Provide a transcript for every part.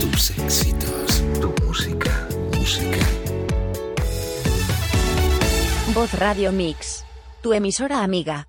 Tus éxitos. Tu música. Música. Voz Radio Mix. Tu emisora amiga.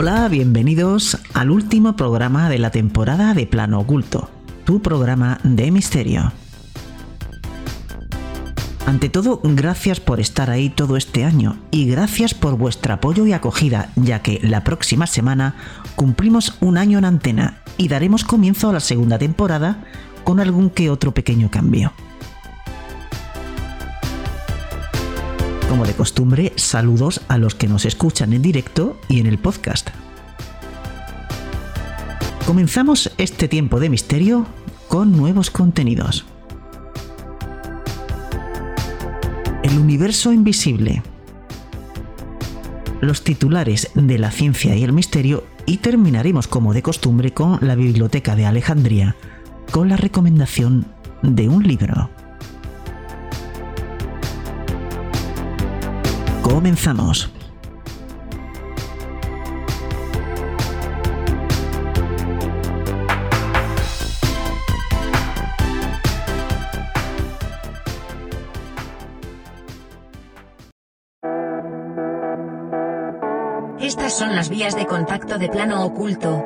Hola, bienvenidos al último programa de la temporada de Plano Oculto, tu programa de misterio. Ante todo, gracias por estar ahí todo este año y gracias por vuestro apoyo y acogida, ya que la próxima semana cumplimos un año en antena y daremos comienzo a la segunda temporada con algún que otro pequeño cambio. Como de costumbre, saludos a los que nos escuchan en directo y en el podcast. Comenzamos este tiempo de misterio con nuevos contenidos. El universo invisible. Los titulares de la ciencia y el misterio y terminaremos como de costumbre con la Biblioteca de Alejandría, con la recomendación de un libro. Comenzamos. Estas son las vías de contacto de plano oculto.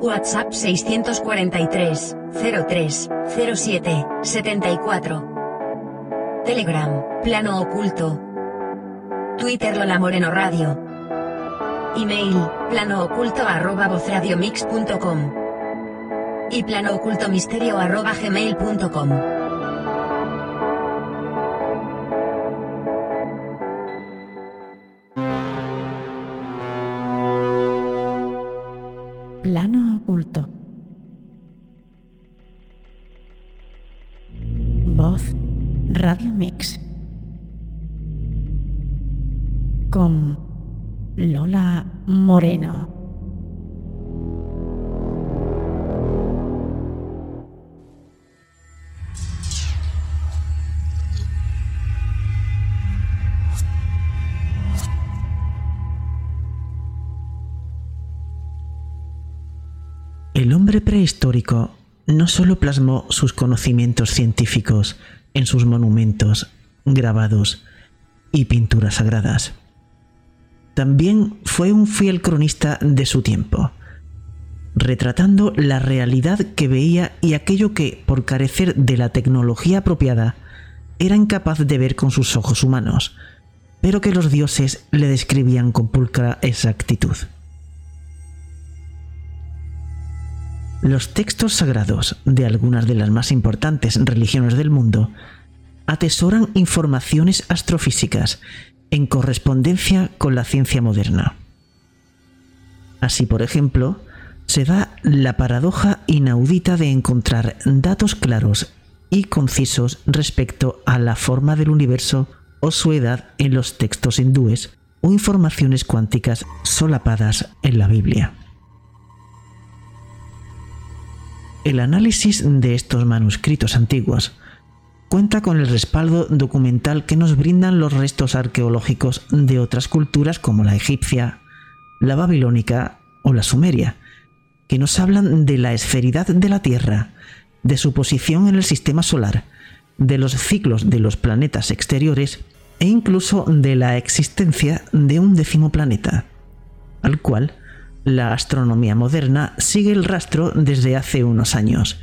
WhatsApp 643 03 07 74. Telegram, plano oculto. Twitter Lola Moreno Radio. Email, planooculto arroba vozradiomix.com. Y planoocultomisterio arroba gmail.com. Plano oculto. Voz Radio Mix. Con Lola Moreno. El hombre prehistórico no solo plasmó sus conocimientos científicos en sus monumentos, grabados y pinturas sagradas. También fue un fiel cronista de su tiempo, retratando la realidad que veía y aquello que, por carecer de la tecnología apropiada, era incapaz de ver con sus ojos humanos, pero que los dioses le describían con pulcra exactitud. Los textos sagrados de algunas de las más importantes religiones del mundo atesoran informaciones astrofísicas en correspondencia con la ciencia moderna. Así, por ejemplo, se da la paradoja inaudita de encontrar datos claros y concisos respecto a la forma del universo o su edad en los textos hindúes o informaciones cuánticas solapadas en la Biblia. El análisis de estos manuscritos antiguos cuenta con el respaldo documental que nos brindan los restos arqueológicos de otras culturas como la egipcia, la babilónica o la sumeria, que nos hablan de la esferidad de la Tierra, de su posición en el sistema solar, de los ciclos de los planetas exteriores e incluso de la existencia de un décimo planeta, al cual la astronomía moderna sigue el rastro desde hace unos años,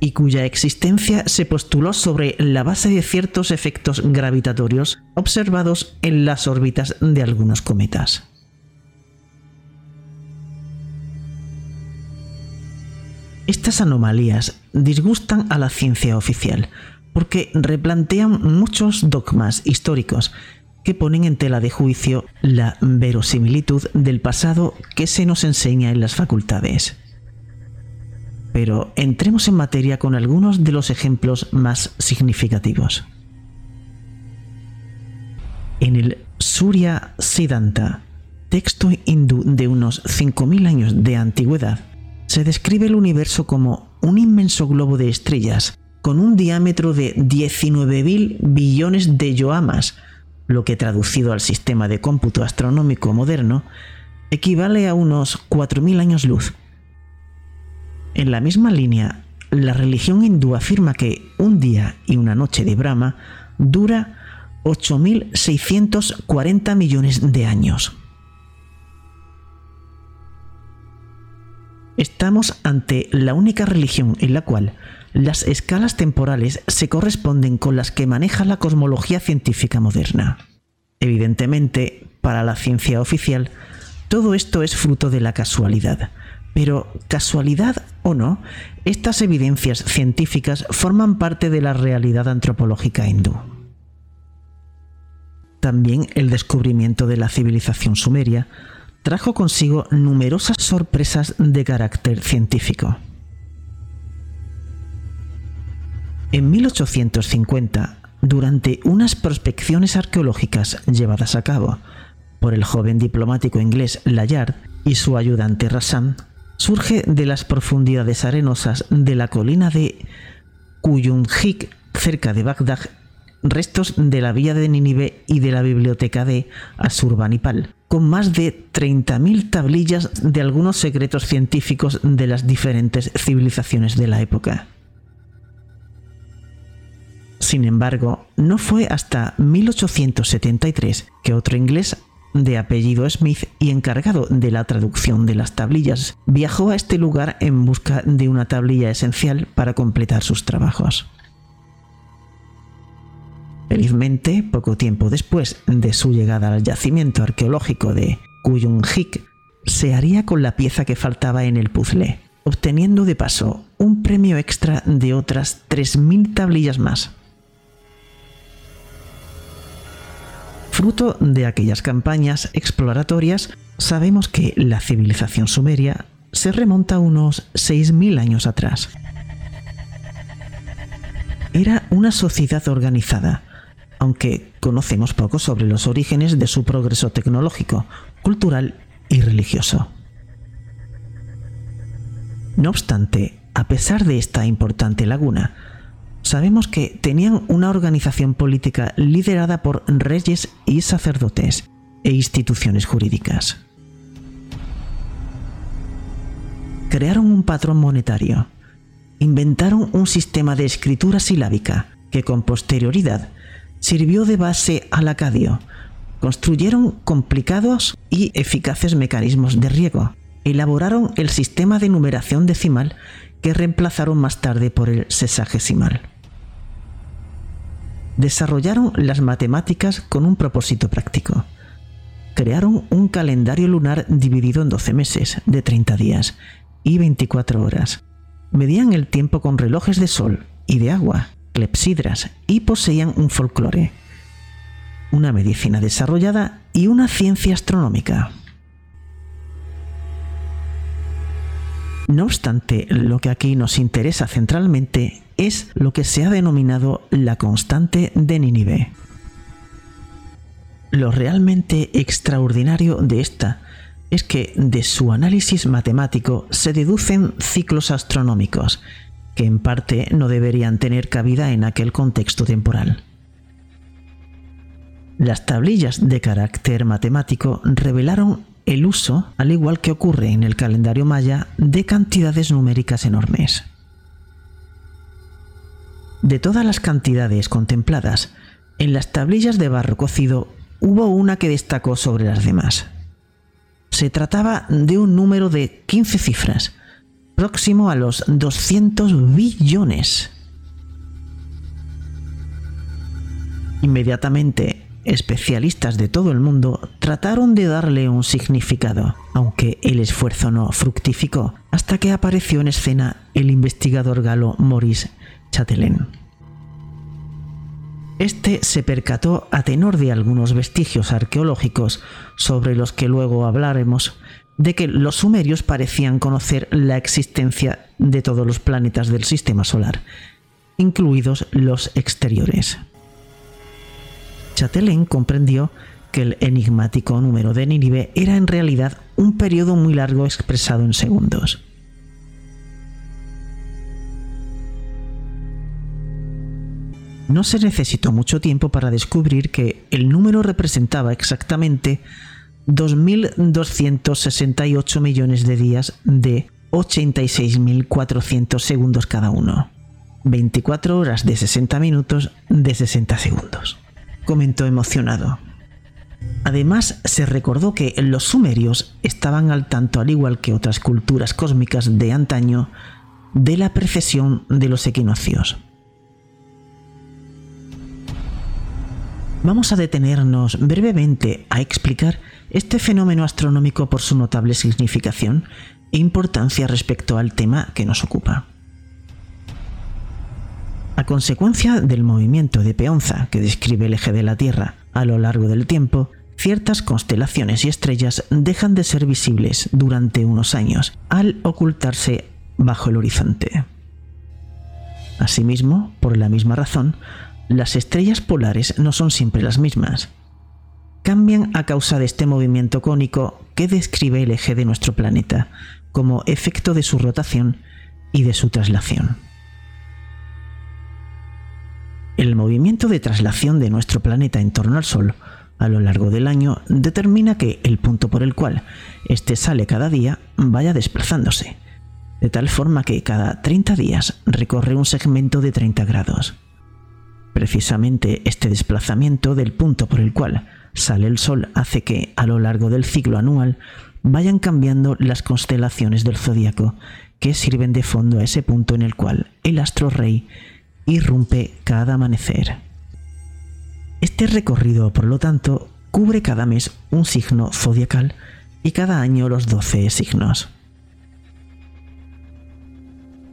y cuya existencia se postuló sobre la base de ciertos efectos gravitatorios observados en las órbitas de algunos cometas. Estas anomalías disgustan a la ciencia oficial porque replantean muchos dogmas históricos que ponen en tela de juicio la verosimilitud del pasado que se nos enseña en las facultades. Pero entremos en materia con algunos de los ejemplos más significativos. En el Surya Siddhanta, texto hindú de unos 5.000 años de antigüedad, se describe el universo como un inmenso globo de estrellas con un diámetro de 19.000 billones de yoamas, lo que traducido al sistema de cómputo astronómico moderno equivale a unos 4.000 años luz. En la misma línea, la religión hindú afirma que un día y una noche de Brahma dura 8.640 millones de años. Estamos ante la única religión en la cual las escalas temporales se corresponden con las que maneja la cosmología científica moderna. Evidentemente, para la ciencia oficial, todo esto es fruto de la casualidad. Pero, casualidad o no, estas evidencias científicas forman parte de la realidad antropológica hindú. También el descubrimiento de la civilización sumeria trajo consigo numerosas sorpresas de carácter científico. En 1850, durante unas prospecciones arqueológicas llevadas a cabo por el joven diplomático inglés Layard y su ayudante Rassan, surge de las profundidades arenosas de la colina de Kuyunjik, cerca de Bagdad, restos de la villa de Nínive y de la biblioteca de Asurbanipal, con más de 30.000 tablillas de algunos secretos científicos de las diferentes civilizaciones de la época. Sin embargo, no fue hasta 1873 que otro inglés de apellido Smith y encargado de la traducción de las tablillas viajó a este lugar en busca de una tablilla esencial para completar sus trabajos. Felizmente, poco tiempo después de su llegada al yacimiento arqueológico de Kuyunjik, se haría con la pieza que faltaba en el puzzle, obteniendo de paso un premio extra de otras 3.000 tablillas más. Fruto de aquellas campañas exploratorias, sabemos que la civilización sumeria se remonta unos 6.000 años atrás. Era una sociedad organizada, aunque conocemos poco sobre los orígenes de su progreso tecnológico, cultural y religioso. No obstante, a pesar de esta importante laguna, sabemos que tenían una organización política liderada por reyes y sacerdotes e instituciones jurídicas. Crearon un patrón monetario, inventaron un sistema de escritura silábica que con posterioridad sirvió de base al acadio. Construyeron complicados y eficaces mecanismos de riego. Elaboraron el sistema de numeración decimal que reemplazaron más tarde por el sesagesimal. Desarrollaron las matemáticas con un propósito práctico. Crearon un calendario lunar dividido en 12 meses, de 30 días y 24 horas. Medían el tiempo con relojes de sol y de agua clepsidras y poseían un folclore, una medicina desarrollada y una ciencia astronómica. No obstante, lo que aquí nos interesa centralmente es lo que se ha denominado la constante de Nínive. Lo realmente extraordinario de esta es que de su análisis matemático se deducen ciclos astronómicos que en parte no deberían tener cabida en aquel contexto temporal. Las tablillas de carácter matemático revelaron el uso, al igual que ocurre en el calendario maya, de cantidades numéricas enormes. De todas las cantidades contempladas, En las tablillas de barro cocido hubo una que destacó sobre las demás. Se trataba de un número de 15 cifras, próximo a los 200 billones. Inmediatamente, especialistas de todo el mundo trataron de darle un significado, aunque el esfuerzo no fructificó, hasta que apareció en escena el investigador galo Maurice Chatelain. Este se percató a tenor de algunos vestigios arqueológicos sobre los que luego hablaremos, de que los sumerios parecían conocer la existencia de todos los planetas del sistema solar, incluidos los exteriores. Chatelain comprendió que el enigmático número de Nínive era en realidad un periodo muy largo expresado en segundos. No se necesitó mucho tiempo para descubrir que el número representaba exactamente 2.268 millones de días de 86.400 segundos cada uno. 24 horas de 60 minutos de 60 segundos. Comentó emocionado. Además, se recordó que los sumerios estaban al tanto, al igual que otras culturas cósmicas de antaño, de la precesión de los equinoccios. Vamos a detenernos brevemente a explicar este fenómeno astronómico por su notable significación e importancia respecto al tema que nos ocupa. A consecuencia del movimiento de peonza que describe el eje de la Tierra a lo largo del tiempo, ciertas constelaciones y estrellas dejan de ser visibles durante unos años al ocultarse bajo el horizonte. Asimismo, por la misma razón, las estrellas polares no son siempre las mismas. Cambian a causa de este movimiento cónico que describe el eje de nuestro planeta, como efecto de su rotación y de su traslación. El movimiento de traslación de nuestro planeta en torno al Sol a lo largo del año determina que el punto por el cual éste sale cada día vaya desplazándose, de tal forma que cada 30 días recorre un segmento de 30 grados. Precisamente este desplazamiento del punto por el cual sale el Sol hace que, a lo largo del ciclo anual, vayan cambiando las constelaciones del zodiaco, que sirven de fondo a ese punto en el cual el astro rey irrumpe cada amanecer. Este recorrido, por lo tanto, cubre cada mes un signo zodiacal y cada año los 12 signos.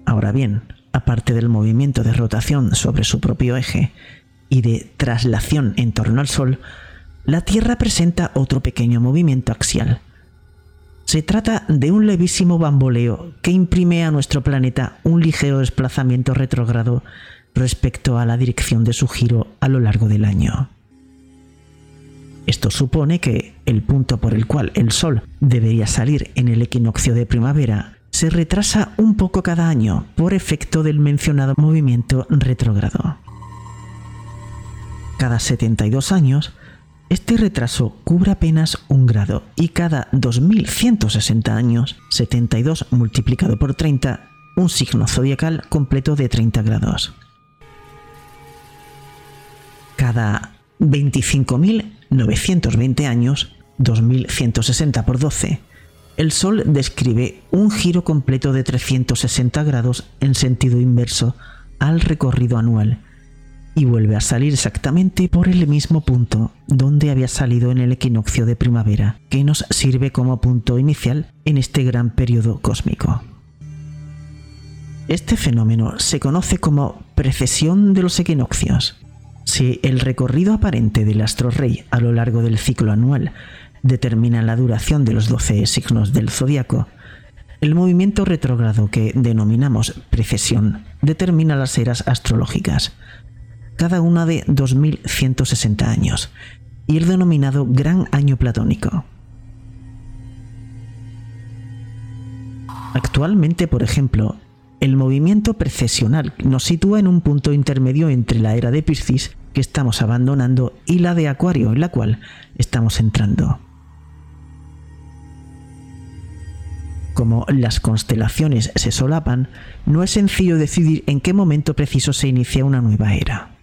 Ahora bien, aparte del movimiento de rotación sobre su propio eje y de traslación en torno al Sol, la Tierra presenta otro pequeño movimiento axial. Se trata de un levísimo bamboleo que imprime a nuestro planeta un ligero desplazamiento retrógrado respecto a la dirección de su giro a lo largo del año. Esto supone que el punto por el cual el Sol debería salir en el equinoccio de primavera se retrasa un poco cada año por efecto del mencionado movimiento retrógrado. Cada 72 años, este retraso cubre apenas un grado y cada 2160 años, 72 multiplicado por 30, un signo zodiacal completo de 30 grados. Cada 25.920 años, 2160 por 12, el Sol describe un giro completo de 360 grados en sentido inverso al recorrido anual y vuelve a salir exactamente por el mismo punto donde había salido en el equinoccio de primavera, que nos sirve como punto inicial en este gran periodo cósmico. Este fenómeno se conoce como precesión de los equinoccios. Si el recorrido aparente del astro rey a lo largo del ciclo anual determina la duración de los 12 signos del zodiaco, el movimiento retrógrado que denominamos precesión determina las eras astrológicas, cada una de 2160 años, y el denominado Gran Año Platónico. Actualmente, por ejemplo, el movimiento precesional nos sitúa en un punto intermedio entre la era de Piscis, que estamos abandonando, y la de Acuario, en la cual estamos entrando. Como las constelaciones se solapan, no es sencillo decidir en qué momento preciso se inicia una nueva era.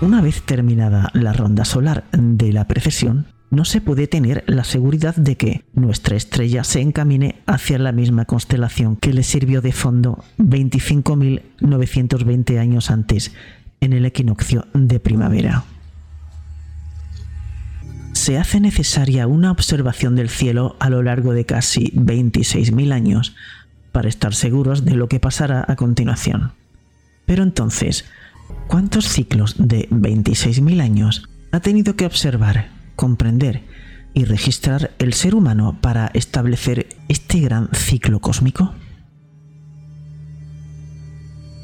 Una vez terminada la ronda solar de la precesión, no se puede tener la seguridad de que nuestra estrella se encamine hacia la misma constelación que le sirvió de fondo 25.920 años antes, en el equinoccio de primavera. Se hace necesaria una observación del cielo a lo largo de casi 26.000 años para estar seguros de lo que pasará a continuación. Pero entonces, ¿cuántos ciclos de 26.000 años ha tenido que observar comprender y registrar el ser humano para establecer este gran ciclo cósmico?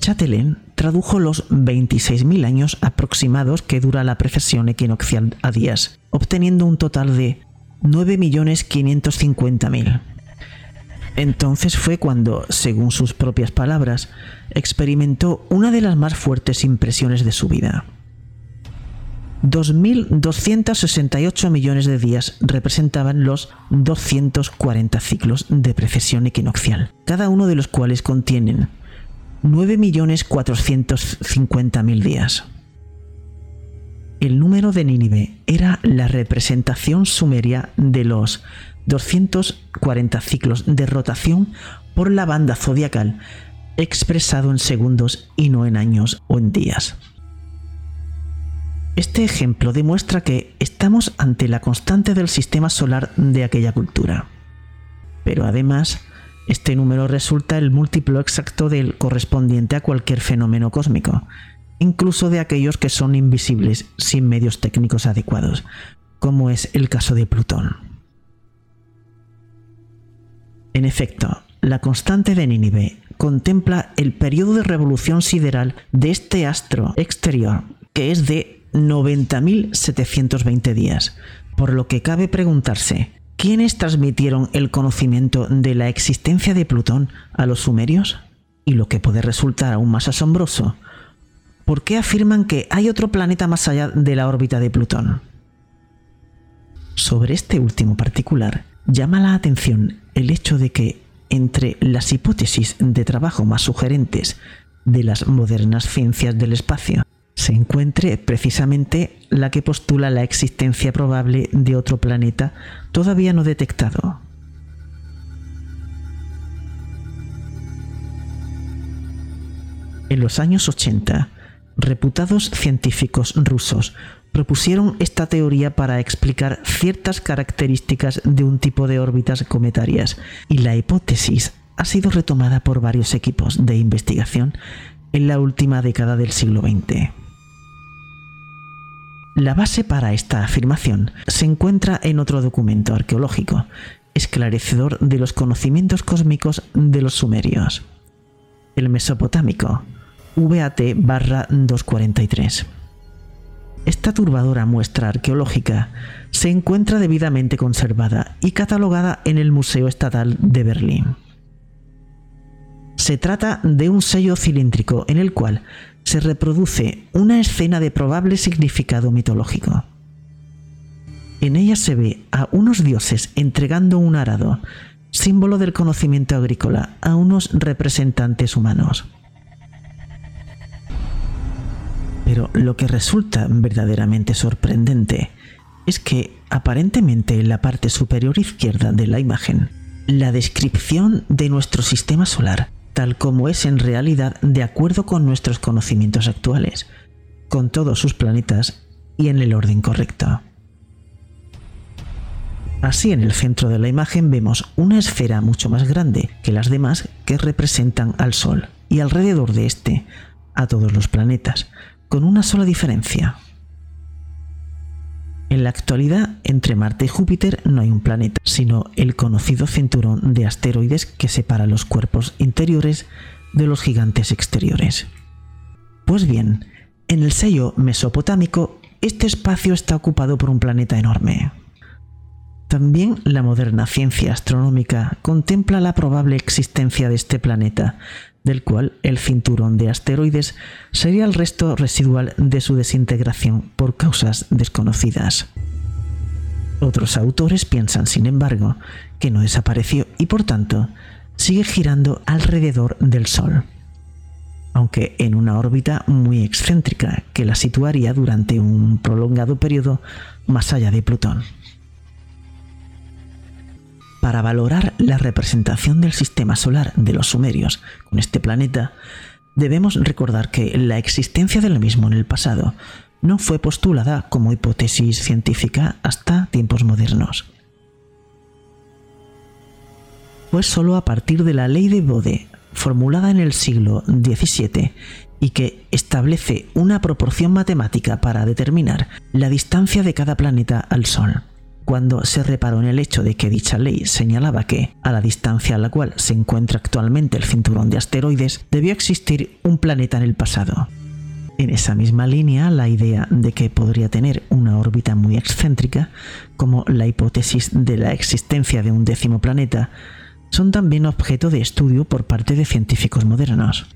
Chatelain tradujo los 26.000 años aproximados que dura la precesión equinoccial a días, obteniendo un total de 9.550.000. Entonces fue cuando, según sus propias palabras, experimentó una de las más fuertes impresiones de su vida. 2.268 millones de días representaban los 240 ciclos de precesión equinoccial, cada uno de los cuales contienen 9.450.000 días. El número de Nínive era la representación sumeria de los 240 ciclos de rotación por la banda zodiacal, expresado en segundos y no en años o en días. Este ejemplo demuestra que estamos ante la constante del sistema solar de aquella cultura. Pero además, este número resulta el múltiplo exacto del correspondiente a cualquier fenómeno cósmico, incluso de aquellos que son invisibles sin medios técnicos adecuados, como es el caso de Plutón. En efecto, la constante de Nínive contempla el periodo de revolución sideral de este astro exterior, que es de 90.720 días, por lo que cabe preguntarse, ¿quiénes transmitieron el conocimiento de la existencia de Plutón a los sumerios? Y lo que puede resultar aún más asombroso, ¿por qué afirman que hay otro planeta más allá de la órbita de Plutón? Sobre este último particular, llama la atención el hecho de que entre las hipótesis de trabajo más sugerentes de las modernas ciencias del espacio se encuentre precisamente la que postula la existencia probable de otro planeta todavía no detectado. En los años 80, reputados científicos rusos propusieron esta teoría para explicar ciertas características de un tipo de órbitas cometarias y la hipótesis ha sido retomada por varios equipos de investigación en la última década del siglo XX. La base para esta afirmación se encuentra en otro documento arqueológico, esclarecedor de los conocimientos cósmicos de los sumerios. El mesopotámico, VAT 243. Esta turbadora muestra arqueológica se encuentra debidamente conservada y catalogada en el Museo Estatal de Berlín. Se trata de un sello cilíndrico en el cual se reproduce una escena de probable significado mitológico. En ella se ve a unos dioses entregando un arado, símbolo del conocimiento agrícola, a unos representantes humanos. Pero lo que resulta verdaderamente sorprendente es que aparentemente en la parte superior izquierda de la imagen, la descripción de nuestro sistema solar tal como es en realidad de acuerdo con nuestros conocimientos actuales, con todos sus planetas y en el orden correcto. Así en el centro de la imagen vemos una esfera mucho más grande que las demás que representan al Sol y alrededor de este a todos los planetas, con una sola diferencia, en la actualidad, entre Marte y Júpiter no hay un planeta, sino el conocido cinturón de asteroides que separa los cuerpos interiores de los gigantes exteriores. Pues bien, en el sello mesopotámico, este espacio está ocupado por un planeta enorme. También la moderna ciencia astronómica contempla la probable existencia de este planeta, del cual el cinturón de asteroides sería el resto residual de su desintegración por causas desconocidas. Otros autores piensan, sin embargo, que no desapareció y por tanto sigue girando alrededor del Sol. aunque en una órbita muy excéntrica que la situaría durante un prolongado periodo más allá de Plutón. Para valorar la representación del sistema solar de los sumerios con este planeta, debemos recordar que la existencia del mismo en el pasado no fue postulada como hipótesis científica hasta tiempos modernos. Fue solo a partir de la ley de Bode, formulada en el siglo XVII y que establece una proporción matemática para determinar la distancia de cada planeta al Sol. Cuando se reparó en el hecho de que dicha ley señalaba que, a la distancia a la cual se encuentra actualmente el cinturón de asteroides, debió existir un planeta en el pasado. En esa misma línea, la idea de que podría tener una órbita muy excéntrica, como la hipótesis de la existencia de un décimo planeta, son también objeto de estudio por parte de científicos modernos.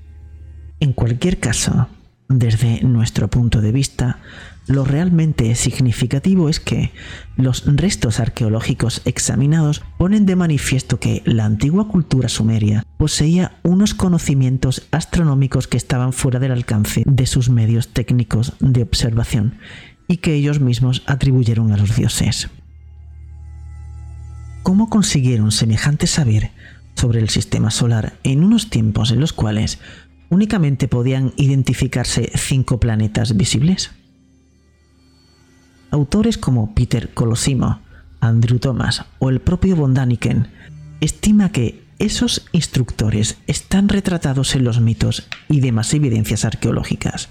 En cualquier caso, desde nuestro punto de vista, lo realmente significativo es que los restos arqueológicos examinados ponen de manifiesto que la antigua cultura sumeria poseía unos conocimientos astronómicos que estaban fuera del alcance de sus medios técnicos de observación y que ellos mismos atribuyeron a los dioses. ¿Cómo consiguieron semejante saber sobre el sistema solar en unos tiempos en los cuales únicamente podían identificarse cinco planetas visibles? Autores como Peter Colosimo, Andrew Thomas o el propio von Daniken estima que esos instructores están retratados en los mitos y demás evidencias arqueológicas,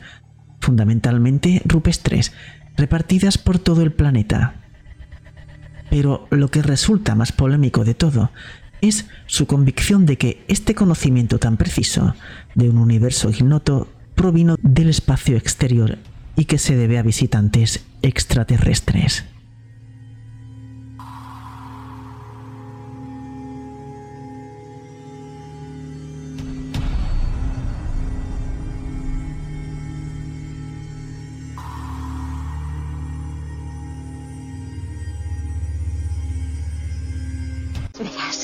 fundamentalmente rupestres, repartidas por todo el planeta, pero lo que resulta más polémico de todo es su convicción de que este conocimiento tan preciso de un universo ignoto provino del espacio exterior y que se debe a visitantes extraterrestres.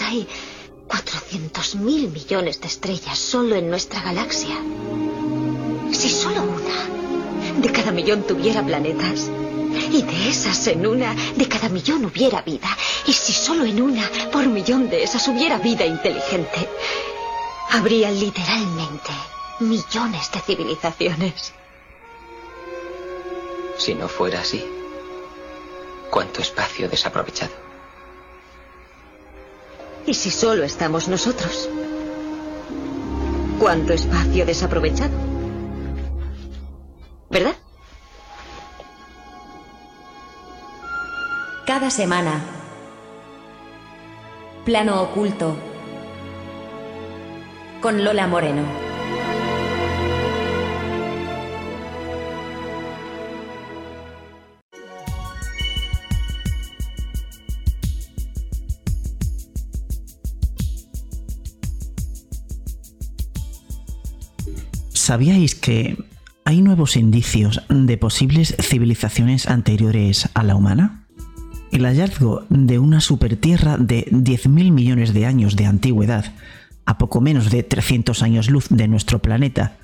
hay 400 mil millones de estrellas solo en nuestra galaxia. Si solo una de cada millón tuviera planetas, y de esas en una de cada millón hubiera vida, y si solo en una por millón de esas hubiera vida inteligente, habría literalmente millones de civilizaciones. Si no fuera así, ¿cuánto espacio desaprovechado? ¿Y si solo estamos nosotros? ¿Cuánto espacio desaprovechado? ¿Verdad? Cada semana. Plano oculto. Con Lola Moreno. ¿Sabíais que hay nuevos indicios de posibles civilizaciones anteriores a la humana? El hallazgo de una supertierra de 10.000 millones de años de antigüedad, a poco menos de 300 años luz de nuestro planeta,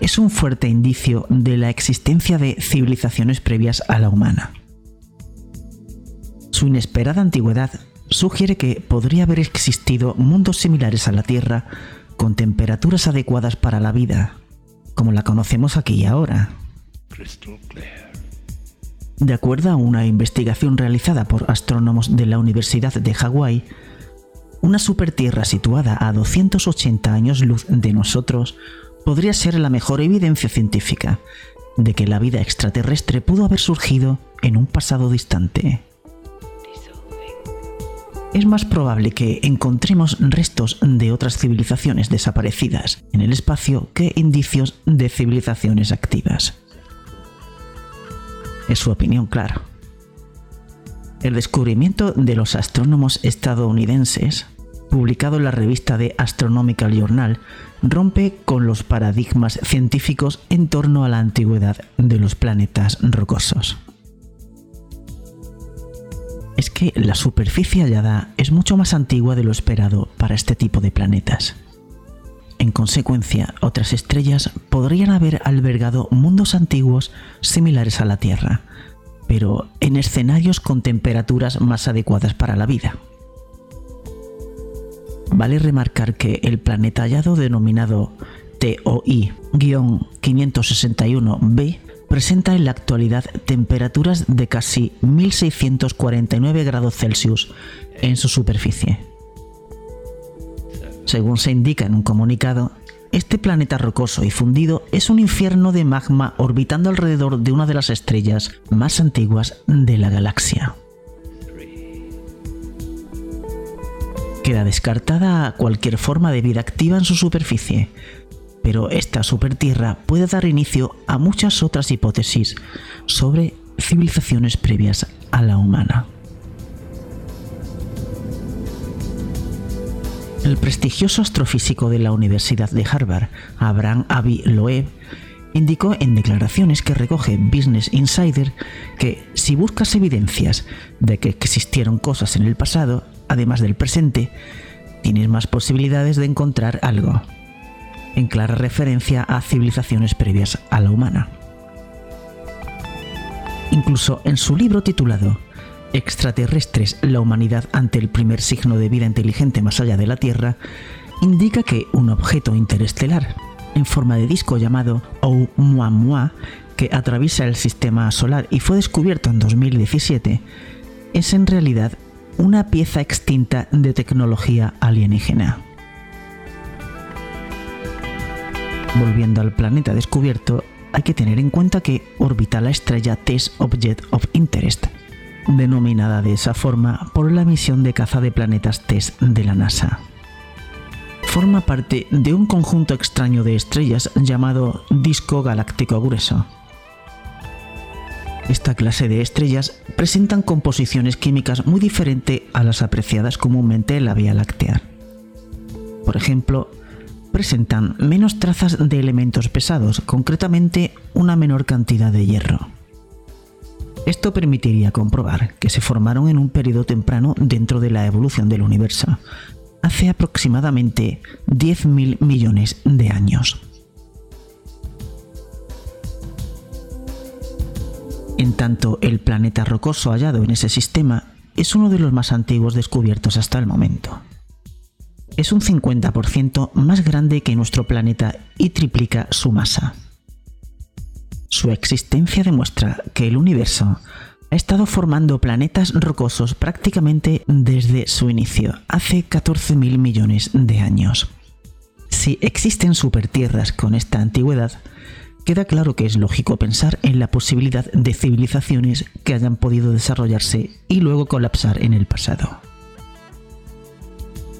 es un fuerte indicio de la existencia de civilizaciones previas a la humana. Su inesperada antigüedad sugiere que podría haber existido mundos similares a la Tierra con temperaturas adecuadas para la vida, como la conocemos aquí y ahora. De acuerdo a una investigación realizada por astrónomos de la Universidad de Hawái, una supertierra situada a 280 años luz de nosotros podría ser la mejor evidencia científica de que la vida extraterrestre pudo haber surgido en un pasado distante es más probable que encontremos restos de otras civilizaciones desaparecidas en el espacio que indicios de civilizaciones activas. Es su opinión, claro. El descubrimiento de los astrónomos estadounidenses, publicado en la revista de Astronomical Journal, rompe con los paradigmas científicos en torno a la antigüedad de los planetas rocosos es que la superficie hallada es mucho más antigua de lo esperado para este tipo de planetas. En consecuencia, otras estrellas podrían haber albergado mundos antiguos similares a la Tierra, pero en escenarios con temperaturas más adecuadas para la vida. Vale remarcar que el planeta hallado denominado TOI-561b presenta en la actualidad temperaturas de casi 1649 grados Celsius en su superficie. Según se indica en un comunicado, este planeta rocoso y fundido es un infierno de magma orbitando alrededor de una de las estrellas más antiguas de la galaxia. Queda descartada cualquier forma de vida activa en su superficie, pero esta supertierra puede dar inicio a muchas otras hipótesis sobre civilizaciones previas a la humana. El prestigioso astrofísico de la Universidad de Harvard, Abraham Avi Loeb, indicó en declaraciones que recoge Business Insider que si buscas evidencias de que existieron cosas en el pasado, además del presente, tienes más posibilidades de encontrar algo, en clara referencia a civilizaciones previas a la humana. Incluso en su libro titulado extraterrestres, la humanidad ante el primer signo de vida inteligente más allá de la Tierra, indica que un objeto interestelar en forma de disco llamado Oumuamua, que atraviesa el sistema solar y fue descubierto en 2017, es en realidad una pieza extinta de tecnología alienígena. Volviendo al planeta descubierto, hay que tener en cuenta que orbita la estrella Test Object of Interest, denominada de esa forma por la misión de caza de planetas TESS de la NASA. Forma parte de un conjunto extraño de estrellas llamado disco galáctico grueso. Esta clase de estrellas presentan composiciones químicas muy diferentes a las apreciadas comúnmente en la Vía Láctea. Por ejemplo, presentan menos trazas de elementos pesados, concretamente una menor cantidad de hierro. Esto permitiría comprobar que se formaron en un periodo temprano dentro de la evolución del universo, hace aproximadamente 10.000 millones de años. En tanto, el planeta rocoso hallado en ese sistema es uno de los más antiguos descubiertos hasta el momento. Es un 50% más grande que nuestro planeta y triplica su masa. Su existencia demuestra que el universo ha estado formando planetas rocosos prácticamente desde su inicio, hace 14.000 millones de años. Si existen supertierras con esta antigüedad, queda claro que es lógico pensar en la posibilidad de civilizaciones que hayan podido desarrollarse y luego colapsar en el pasado.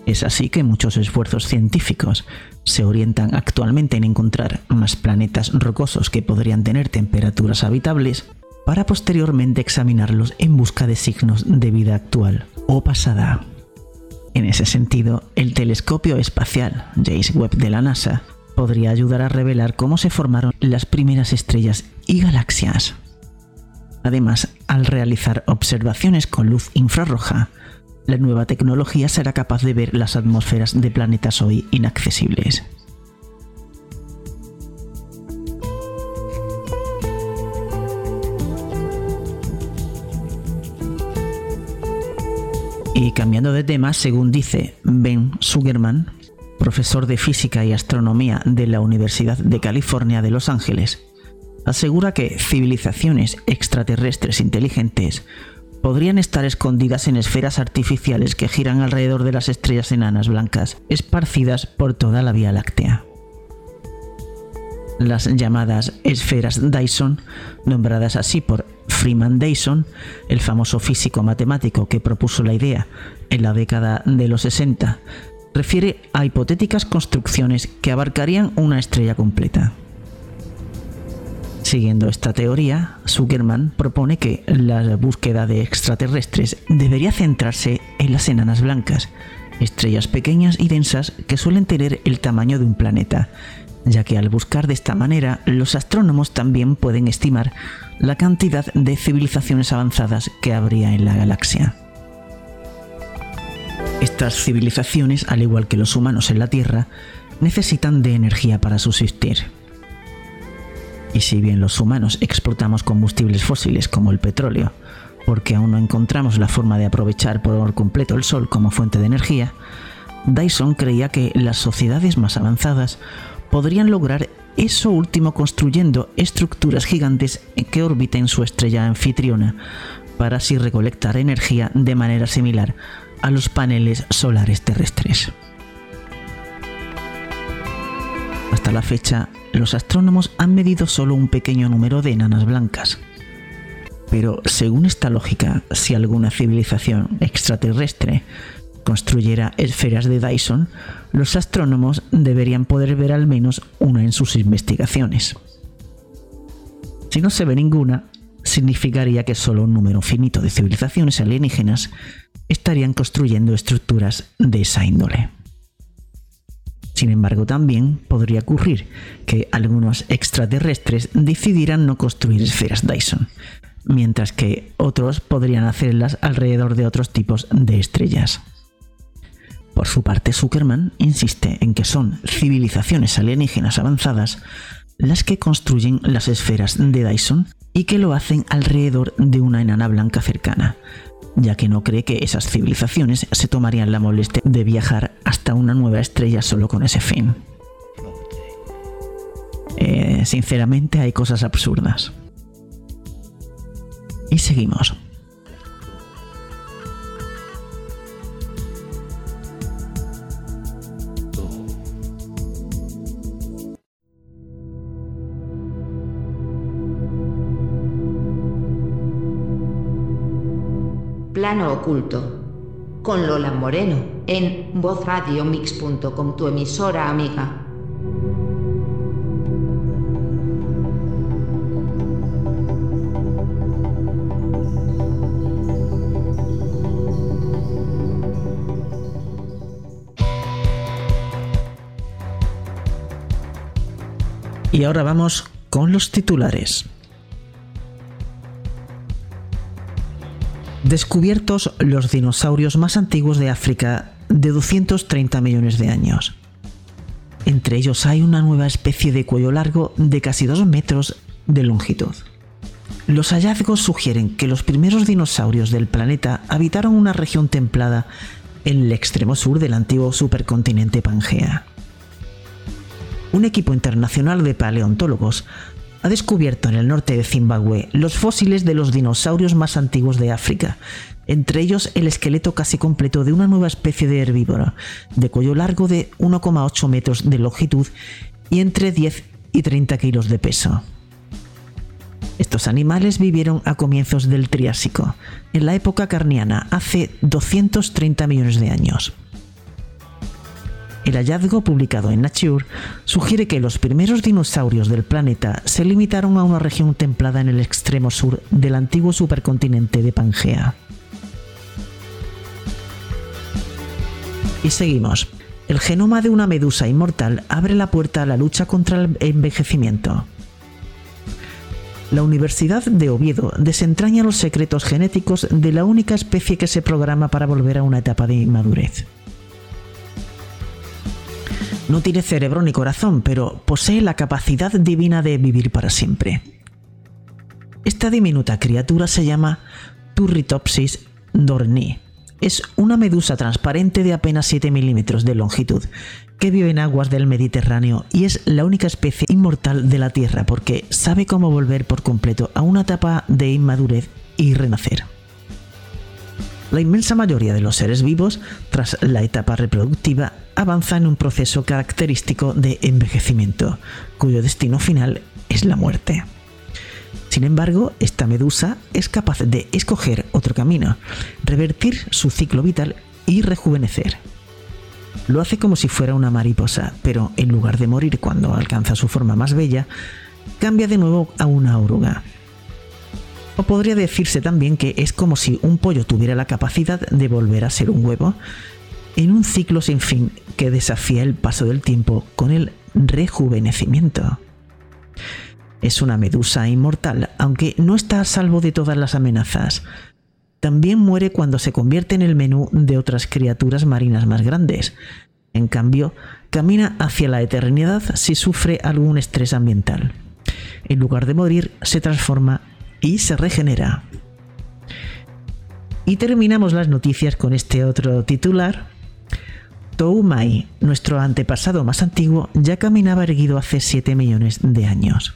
Es así que muchos esfuerzos científicos se orientan actualmente en encontrar más planetas rocosos que podrían tener temperaturas habitables para posteriormente examinarlos en busca de signos de vida actual o pasada. En ese sentido, el telescopio espacial James Webb de la NASA podría ayudar a revelar cómo se formaron las primeras estrellas y galaxias. Además, al realizar observaciones con luz infrarroja, la nueva tecnología será capaz de ver las atmósferas de planetas hoy inaccesibles. Y cambiando de tema, según dice Ben Sugerman, profesor de física y astronomía de la Universidad de California de Los Ángeles, asegura que civilizaciones extraterrestres inteligentes podrían estar escondidas en esferas artificiales que giran alrededor de las estrellas enanas blancas, esparcidas por toda la Vía Láctea. Las llamadas esferas Dyson, nombradas así por Freeman Dyson, el famoso físico matemático que propuso la idea en la década de los 60, refiere a hipotéticas construcciones que abarcarían una estrella completa. Siguiendo esta teoría, Zuckerman propone que la búsqueda de extraterrestres debería centrarse en las enanas blancas, estrellas pequeñas y densas que suelen tener el tamaño de un planeta, ya que al buscar de esta manera los astrónomos también pueden estimar la cantidad de civilizaciones avanzadas que habría en la galaxia. Estas civilizaciones, al igual que los humanos en la Tierra, necesitan de energía para subsistir. Y si bien los humanos explotamos combustibles fósiles como el petróleo, porque aún no encontramos la forma de aprovechar por completo el Sol como fuente de energía, Dyson creía que las sociedades más avanzadas podrían lograr eso último construyendo estructuras gigantes que orbiten su estrella anfitriona, para así recolectar energía de manera similar a los paneles solares terrestres. Hasta la fecha, los astrónomos han medido solo un pequeño número de enanas blancas. Pero según esta lógica, si alguna civilización extraterrestre construyera esferas de Dyson, los astrónomos deberían poder ver al menos una en sus investigaciones. Si no se ve ninguna, significaría que solo un número finito de civilizaciones alienígenas estarían construyendo estructuras de esa índole. Sin embargo, también podría ocurrir que algunos extraterrestres decidieran no construir esferas Dyson, mientras que otros podrían hacerlas alrededor de otros tipos de estrellas. Por su parte, Zuckerman insiste en que son civilizaciones alienígenas avanzadas las que construyen las esferas de Dyson y que lo hacen alrededor de una enana blanca cercana, ya que no cree que esas civilizaciones se tomarían la molestia de viajar hasta una nueva estrella solo con ese fin. Eh, sinceramente hay cosas absurdas. Y seguimos. Oculto. Con Lola Moreno en vozradiomix.com, tu emisora amiga. Y ahora vamos con los titulares. Descubiertos los dinosaurios más antiguos de África de 230 millones de años. Entre ellos hay una nueva especie de cuello largo de casi 2 metros de longitud. Los hallazgos sugieren que los primeros dinosaurios del planeta habitaron una región templada en el extremo sur del antiguo supercontinente Pangea. Un equipo internacional de paleontólogos ha descubierto en el norte de Zimbabue los fósiles de los dinosaurios más antiguos de África, entre ellos el esqueleto casi completo de una nueva especie de herbívoro, de cuello largo de 1,8 metros de longitud y entre 10 y 30 kilos de peso. Estos animales vivieron a comienzos del Triásico, en la época carniana, hace 230 millones de años. El hallazgo publicado en Nature sugiere que los primeros dinosaurios del planeta se limitaron a una región templada en el extremo sur del antiguo supercontinente de Pangea. Y seguimos. El genoma de una medusa inmortal abre la puerta a la lucha contra el envejecimiento. La Universidad de Oviedo desentraña los secretos genéticos de la única especie que se programa para volver a una etapa de inmadurez. No tiene cerebro ni corazón, pero posee la capacidad divina de vivir para siempre. Esta diminuta criatura se llama Turritopsis dorni. Es una medusa transparente de apenas 7 milímetros de longitud que vive en aguas del Mediterráneo y es la única especie inmortal de la Tierra porque sabe cómo volver por completo a una etapa de inmadurez y renacer. La inmensa mayoría de los seres vivos, tras la etapa reproductiva, avanza en un proceso característico de envejecimiento, cuyo destino final es la muerte. Sin embargo, esta medusa es capaz de escoger otro camino, revertir su ciclo vital y rejuvenecer. Lo hace como si fuera una mariposa, pero en lugar de morir cuando alcanza su forma más bella, cambia de nuevo a una oruga. O podría decirse también que es como si un pollo tuviera la capacidad de volver a ser un huevo en un ciclo sin fin que desafía el paso del tiempo con el rejuvenecimiento. Es una medusa inmortal, aunque no está a salvo de todas las amenazas. También muere cuando se convierte en el menú de otras criaturas marinas más grandes, En cambio, camina hacia la eternidad si sufre algún estrés ambiental. En lugar de morir, se transforma y se regenera. Y terminamos las noticias con este otro titular. Toumai, nuestro antepasado más antiguo, ya caminaba erguido hace 7 millones de años.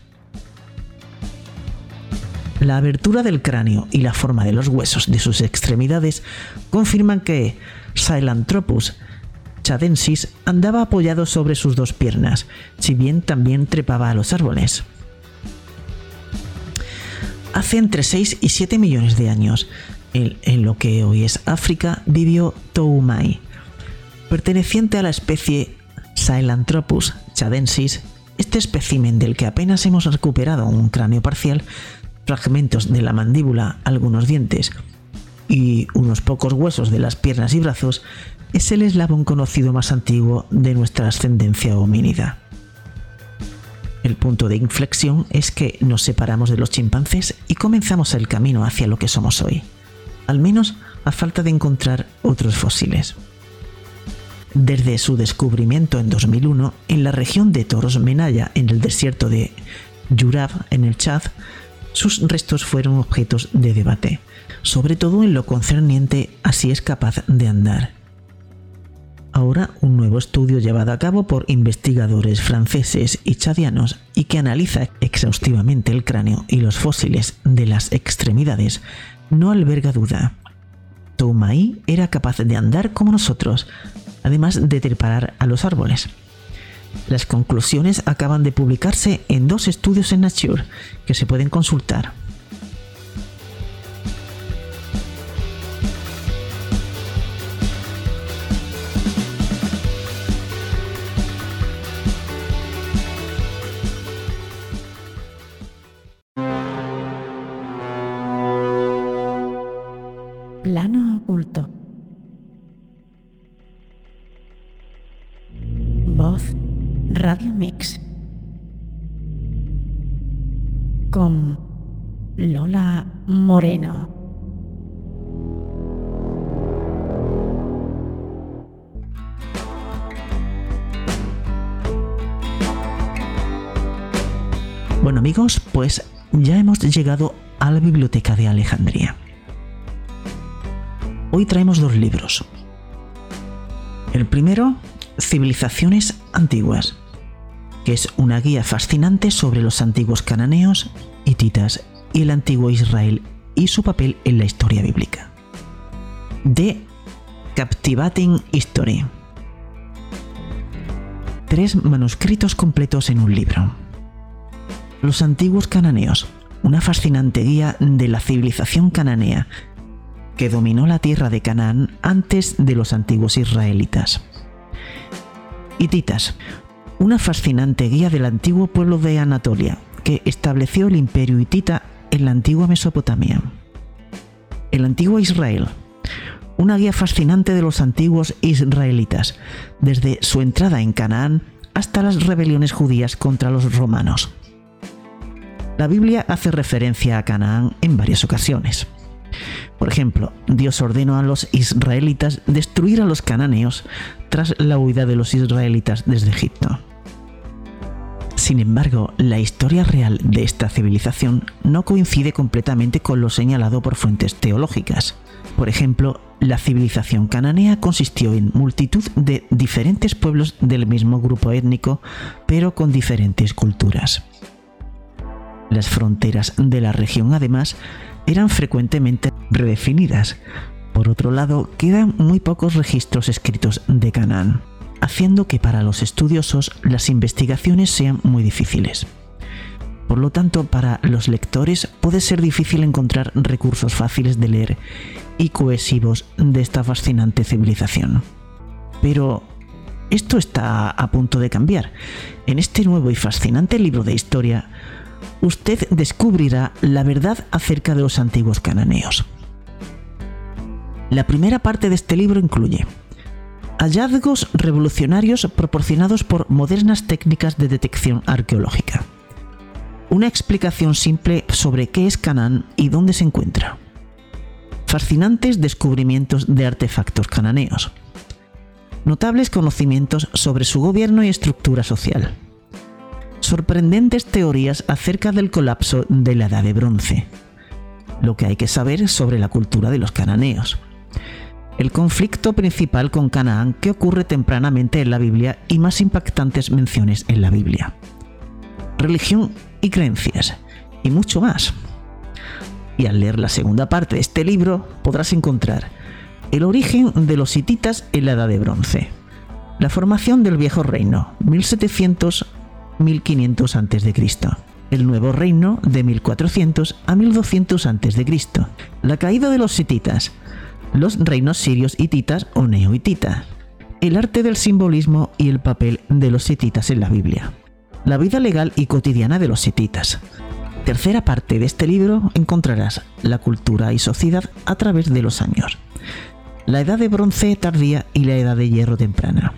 La abertura del cráneo y la forma de los huesos de sus extremidades confirman que Sahelanthropus chadensis andaba apoyado sobre sus dos piernas, si bien también trepaba a los árboles. Hace entre 6 y 7 millones de años, en, lo que hoy es África, vivió Toumai, perteneciente a la especie Sahelanthropus chadensis. Este espécimen del que apenas hemos recuperado un cráneo parcial fragmentos de la mandíbula, algunos dientes y unos pocos huesos de las piernas y brazos, es el eslabón conocido más antiguo de nuestra ascendencia homínida. El punto de inflexión es que nos separamos de los chimpancés y comenzamos el camino hacia lo que somos hoy, al menos a falta de encontrar otros fósiles. Desde su descubrimiento en 2001 en la región de Toros Menaya, en el desierto de Yurab, en el Chad, sus restos fueron objetos de debate, sobre todo en lo concerniente a si es capaz de andar. Ahora, un nuevo estudio llevado a cabo por investigadores franceses y chadianos y que analiza exhaustivamente el cráneo y los fósiles de las extremidades no alberga duda. Toumai era capaz de andar como nosotros, además de trepar a los árboles. Las conclusiones acaban de publicarse en dos estudios en Nature que se pueden consultar. Moreno. Bueno amigos, pues ya hemos llegado a la biblioteca de Alejandría. Hoy traemos dos libros. El primero, Civilizaciones Antiguas, que es una guía fascinante sobre los antiguos cananeos, hititas y el antiguo Israel y su papel en la historia bíblica. De Captivating History. Tres manuscritos completos en un libro. Los antiguos cananeos, una fascinante guía de la civilización cananea que dominó la tierra de Canaán antes de los antiguos israelitas. Hititas, una fascinante guía del antiguo pueblo de Anatolia, que estableció el imperio hitita en la antigua Mesopotamia. El antiguo Israel, una guía fascinante de los antiguos israelitas, desde su entrada en Canaán hasta las rebeliones judías contra los romanos. La Biblia hace referencia a Canaán en varias ocasiones. Por ejemplo, Dios ordenó a los israelitas destruir a los cananeos tras la huida de los israelitas desde Egipto. Sin embargo, la historia real de esta civilización no coincide completamente con lo señalado por fuentes teológicas. Por ejemplo, la civilización cananea consistió en multitud de diferentes pueblos del mismo grupo étnico, pero con diferentes culturas. Las fronteras de la región además eran frecuentemente redefinidas. Por otro lado, quedan muy pocos registros escritos de Canaán, haciendo que para los estudiosos las investigaciones sean muy difíciles. Por lo tanto, para los lectores puede ser difícil encontrar recursos fáciles de leer y cohesivos de esta fascinante civilización. Pero esto está a punto de cambiar. En este nuevo y fascinante libro de historia, usted descubrirá la verdad acerca de los antiguos cananeos. La primera parte de este libro incluye hallazgos revolucionarios proporcionados por modernas técnicas de detección arqueológica. Una explicación simple sobre qué es Canaán y dónde se encuentra. Fascinantes descubrimientos de artefactos cananeos. notables conocimientos sobre su gobierno y estructura social. Sorprendentes teorías acerca del colapso de la Edad de Bronce. Lo que hay que saber sobre la cultura de los cananeos. El conflicto principal con Canaán que ocurre tempranamente en la Biblia y más impactantes menciones en la Biblia. Religión y creencias. Y mucho más. Y al leer la segunda parte de este libro podrás encontrar el origen de los hititas en la Edad de Bronce, la formación del Viejo Reino, 1700-1500 a.C., el Nuevo Reino de 1400 a 1200 a.C., la caída de los hititas, los reinos sirios hititas o neohititas, el arte del simbolismo y el papel de los hititas en la Biblia, la vida legal y cotidiana de los hititas, tercera parte de este libro encontrarás la cultura y sociedad a través de los años. La edad de bronce tardía y la edad de hierro temprana.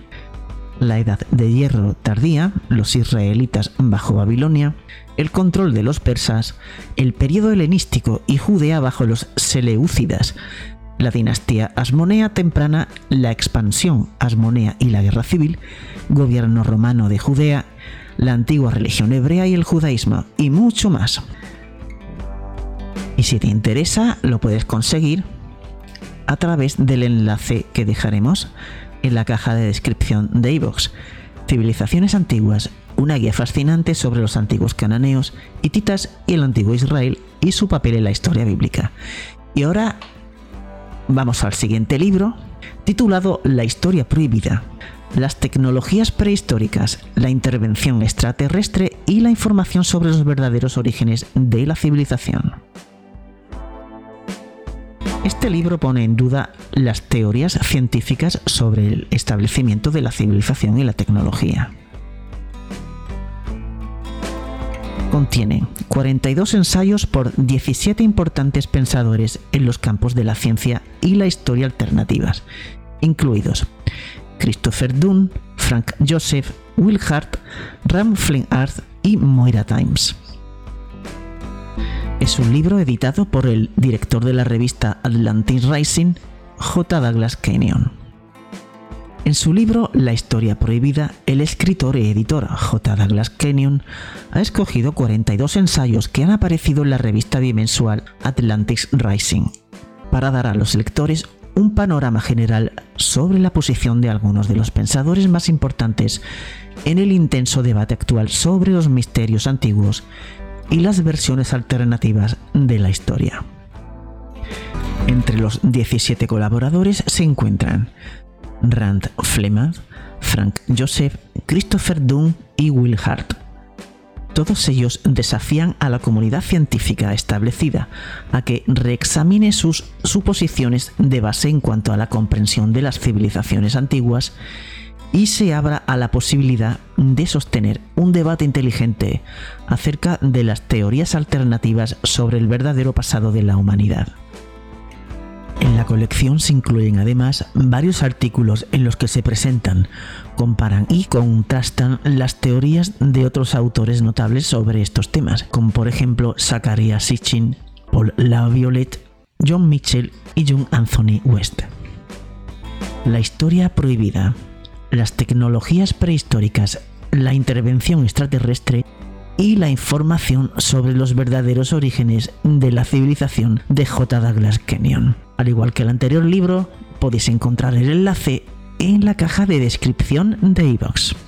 La edad de hierro tardía, los israelitas bajo Babilonia, el control de los persas, el periodo helenístico y Judea bajo los Seleucidas, la dinastía asmonea temprana, la expansión asmonea y la guerra civil, gobierno romano de Judea la antigua religión hebrea y el judaísmo, y mucho más. Y si te interesa, lo puedes conseguir a través del enlace que dejaremos en la caja de descripción de iVoox. Civilizaciones antiguas, una guía fascinante sobre los antiguos cananeos, hititas y el antiguo Israel y su papel en la historia bíblica. Y ahora vamos al siguiente libro, titulado La historia prohibida, las tecnologías prehistóricas, la intervención extraterrestre y la información sobre los verdaderos orígenes de la civilización. Este libro pone en duda las teorías científicas sobre el establecimiento de la civilización y la tecnología. Contiene 42 ensayos por 17 importantes pensadores en los campos de la ciencia y la historia alternativas, incluidos Christopher Dunn, Frank Joseph, Will Hart, Ram Flynn-Arth y Moira Times. Es un libro editado por el director de la revista Atlantis Rising, J. Douglas Kenyon. En su libro La historia prohibida, el escritor y editor J. Douglas Kenyon ha escogido 42 ensayos que han aparecido en la revista bimensual Atlantis Rising para dar a los lectores un panorama general sobre la posición de algunos de los pensadores más importantes en el intenso debate actual sobre los misterios antiguos y las versiones alternativas de la historia. Entre los 17 colaboradores se encuentran Rand Fleming, Frank Joseph, Christopher Dunn y Will Hart todos ellos desafían a la comunidad científica establecida a que reexamine sus suposiciones de base en cuanto a la comprensión de las civilizaciones antiguas y se abra a la posibilidad de sostener un debate inteligente acerca de las teorías alternativas sobre el verdadero pasado de la humanidad. En la colección se incluyen además varios artículos en los que se presentan, comparan y contrastan las teorías de otros autores notables sobre estos temas, como por ejemplo Zachariah Sitchin, Paul Laviolette, John Mitchell y John Anthony West. La historia prohibida, las tecnologías prehistóricas, la intervención extraterrestre y la información sobre los verdaderos orígenes de la civilización de J. Douglas Kenyon. Al igual que el anterior libro, podéis encontrar el enlace en la caja de descripción de iVoox.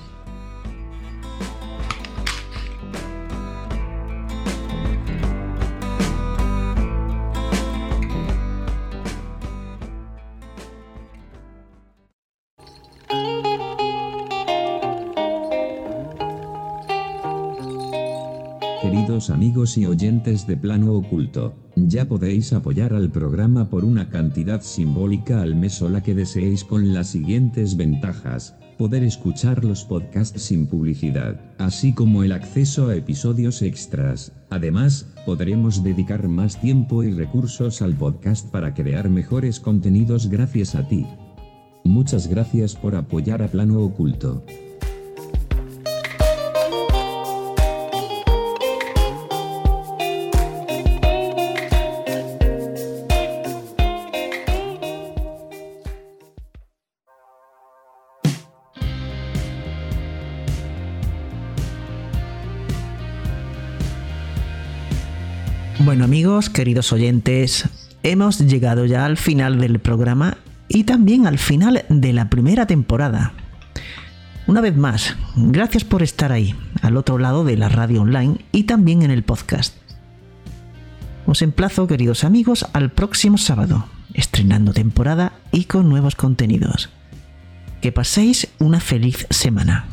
Y oyentes de Plano Oculto, ya podéis apoyar al programa por una cantidad simbólica al mes o la que deseéis con las siguientes ventajas. Poder escuchar los podcasts sin publicidad, así como el acceso a episodios extras. Además, podremos dedicar más tiempo y recursos al podcast para crear mejores contenidos gracias a ti. Muchas gracias por apoyar a Plano Oculto. Amigos, queridos oyentes, hemos llegado ya al final del programa y también al final de la primera temporada. Una vez más, gracias por estar ahí, al otro lado de la radio online y también en el podcast. Os emplazo, queridos amigos, al próximo sábado, estrenando temporada y con nuevos contenidos. Que paséis una feliz semana.